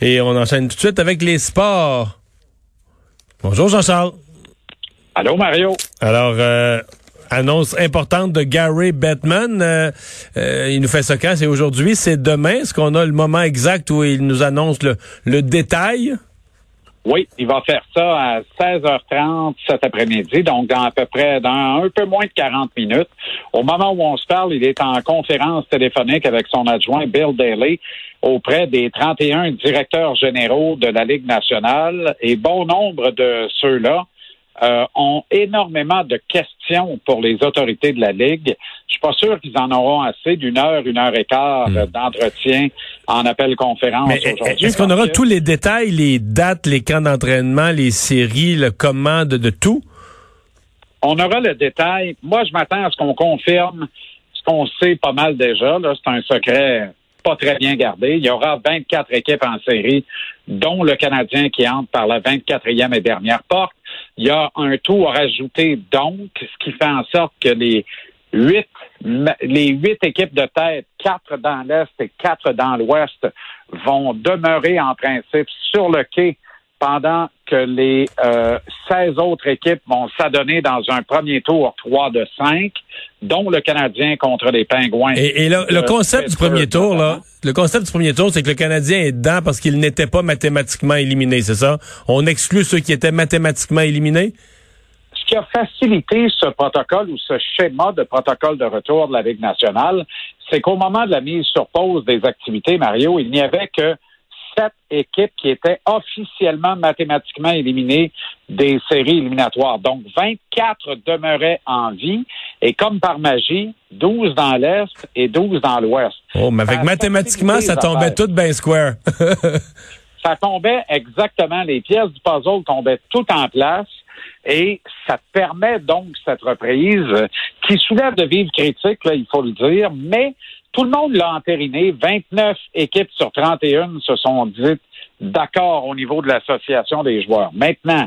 Et on enchaîne tout de suite avec les sports. Bonjour Jean-Charles. Allô Mario. Alors, euh, annonce importante de Gary Bettman. Euh, euh, il nous fait ça quand? C'est aujourd'hui, c'est demain. Est-ce qu'on a le moment exact où il nous annonce le, le détail? Oui, il va faire ça à 16h30 cet après-midi, donc dans à peu près dans un peu moins de 40 minutes. Au moment où on se parle, il est en conférence téléphonique avec son adjoint Bill Daly auprès des 31 directeurs généraux de la Ligue nationale et bon nombre de ceux-là euh, ont énormément de questions pour les autorités de la Ligue. Je suis pas sûr qu'ils en auront assez d'une heure, une heure et quart Hmm. d'entretien en appel conférence Mais aujourd'hui. est-ce qu'on aura que- tous les détails, les dates, les camps d'entraînement, les séries, le comment de, tout? On aura le détail. Moi, je m'attends à ce qu'on confirme ce qu'on sait pas mal déjà. C'est un secret pas très bien gardé. Il y aura 24 équipes en série, dont le Canadien qui entre par la 24e et dernière porte. Il y a un tour à rajouter, donc, ce qui fait en sorte que les huit, les huit équipes de tête, quatre dans l'Est et quatre dans l'Ouest, vont demeurer en principe sur le quai pendant que les euh, 16 autres équipes vont s'adonner dans un premier tour 3 de 5, dont le Canadien contre les Pingouins. Et, le Euh, concept du premier tour, là, le concept du premier tour, c'est que le Canadien est dedans parce qu'il n'était pas mathématiquement éliminé, c'est ça? On exclut ceux qui étaient mathématiquement éliminés? Ce qui a facilité ce protocole ou ce schéma de protocole de retour de la Ligue nationale, c'est qu'au moment de la mise sur pause des activités, Mario, il n'y avait que sept équipes qui étaient officiellement mathématiquement éliminées des séries éliminatoires. Donc, 24 demeuraient en vie et comme par magie, 12 dans l'Est et 12 dans l'Ouest. Oh, mais avec mathématiquement, ça tombait tout bien square. ça tombait exactement, les pièces du puzzle tombaient toutes en place et ça permet donc cette reprise euh, qui soulève de vives critiques, là, il faut le dire, mais tout le monde l'a entériné. 29 équipes sur 31 se sont dites d'accord au niveau de l'association des joueurs. Maintenant,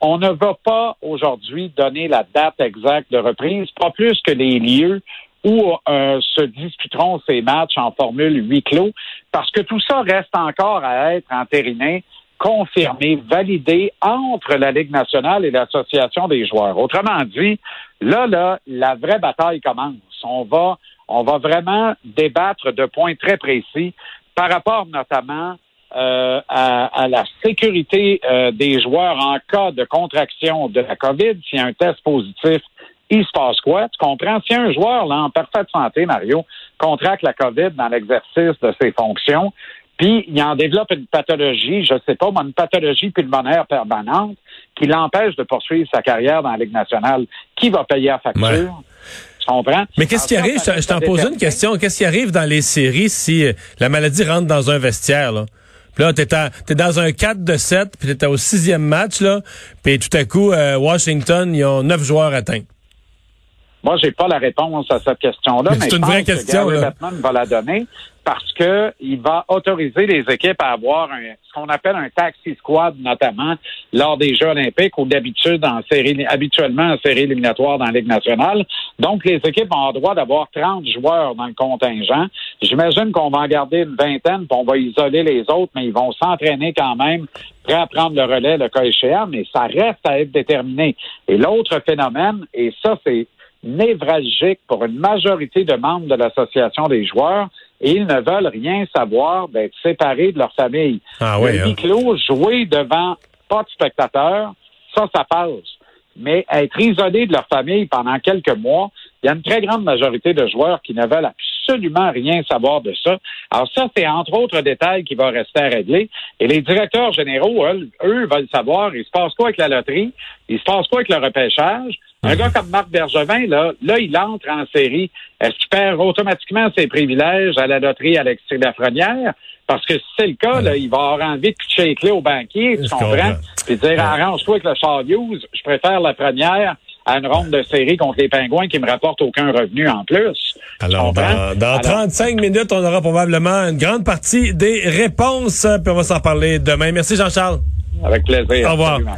on ne va pas aujourd'hui donner la date exacte de reprise, pas plus que les lieux où euh, se disputeront ces matchs en formule huis clos, parce que tout ça reste encore à être entériné, confirmé, validé entre la Ligue nationale et l'Association des joueurs. Autrement dit, là, là, la vraie bataille commence. On va, on va vraiment débattre de points très précis par rapport notamment euh, à, la sécurité euh, des joueurs en cas de contraction de la COVID. S'il y a un test positif, il se passe quoi? Tu comprends? Si un joueur là, en parfaite santé, Mario, contracte la COVID dans l'exercice de ses fonctions, puis il en développe une pathologie, je sais pas, mais une pathologie pulmonaire permanente qui l'empêche de poursuivre sa carrière dans la Ligue nationale, qui va payer la facture? Tu comprends? Mais qu'est-ce qui arrive? Je, t'en pose une question. Qu'est-ce qui arrive dans les séries si euh, la maladie rentre dans un vestiaire, là? Puis là, t'es, à- t'es dans un 4 de 7, puis t'es au sixième match, là, puis tout à coup, euh, Washington, ils ont neuf joueurs atteints. Moi, j'ai pas la réponse à cette question-là, Mais mais, c'est une vraie que question. Bettman va la donner parce que il va autoriser les équipes à avoir un, ce qu'on appelle un taxi squad, notamment lors des Jeux olympiques ou d'habitude en série, habituellement en série éliminatoire dans la Ligue nationale. Donc, les équipes ont le droit d'avoir 30 joueurs dans le contingent. J'imagine qu'on va en garder une vingtaine, puis on va isoler les autres, mais ils vont s'entraîner quand même, prêts à prendre le relais le cas échéant, mais ça reste à être déterminé. Et l'autre phénomène, et ça, c'est névralgique pour une majorité de membres de l'association des joueurs et ils ne veulent rien savoir d'être séparés de leur famille. Ah le oui, hein? huis clos, jouer devant pas de spectateurs, ça, ça passe. Mais être isolé de leur famille pendant quelques mois, il y a une très grande majorité de joueurs qui ne veulent absolument rien savoir de ça. Alors ça, c'est entre autres détails qui va rester à régler. Et les directeurs généraux, eux, eux veulent savoir, il se passe quoi avec la loterie, il se passe quoi avec le repêchage? Un gars comme Marc Bergevin, là, là, il entre en série. Est-ce qu'il perd automatiquement ses privilèges à la loterie Alexis Lafrenière? Parce que si c'est le cas, là, il va avoir envie de pitcher les clés au banquier, tu comprends? Puis dire, arrange-toi avec le Char Hughes, je préfère la première à une ronde de série contre les Pingouins qui me rapporte aucun revenu en plus. Alors, dans, dans Alors, 35 minutes, on aura probablement une grande partie des réponses, puis on va s'en parler demain. Merci Jean-Charles. Avec plaisir. Au revoir. Absolument.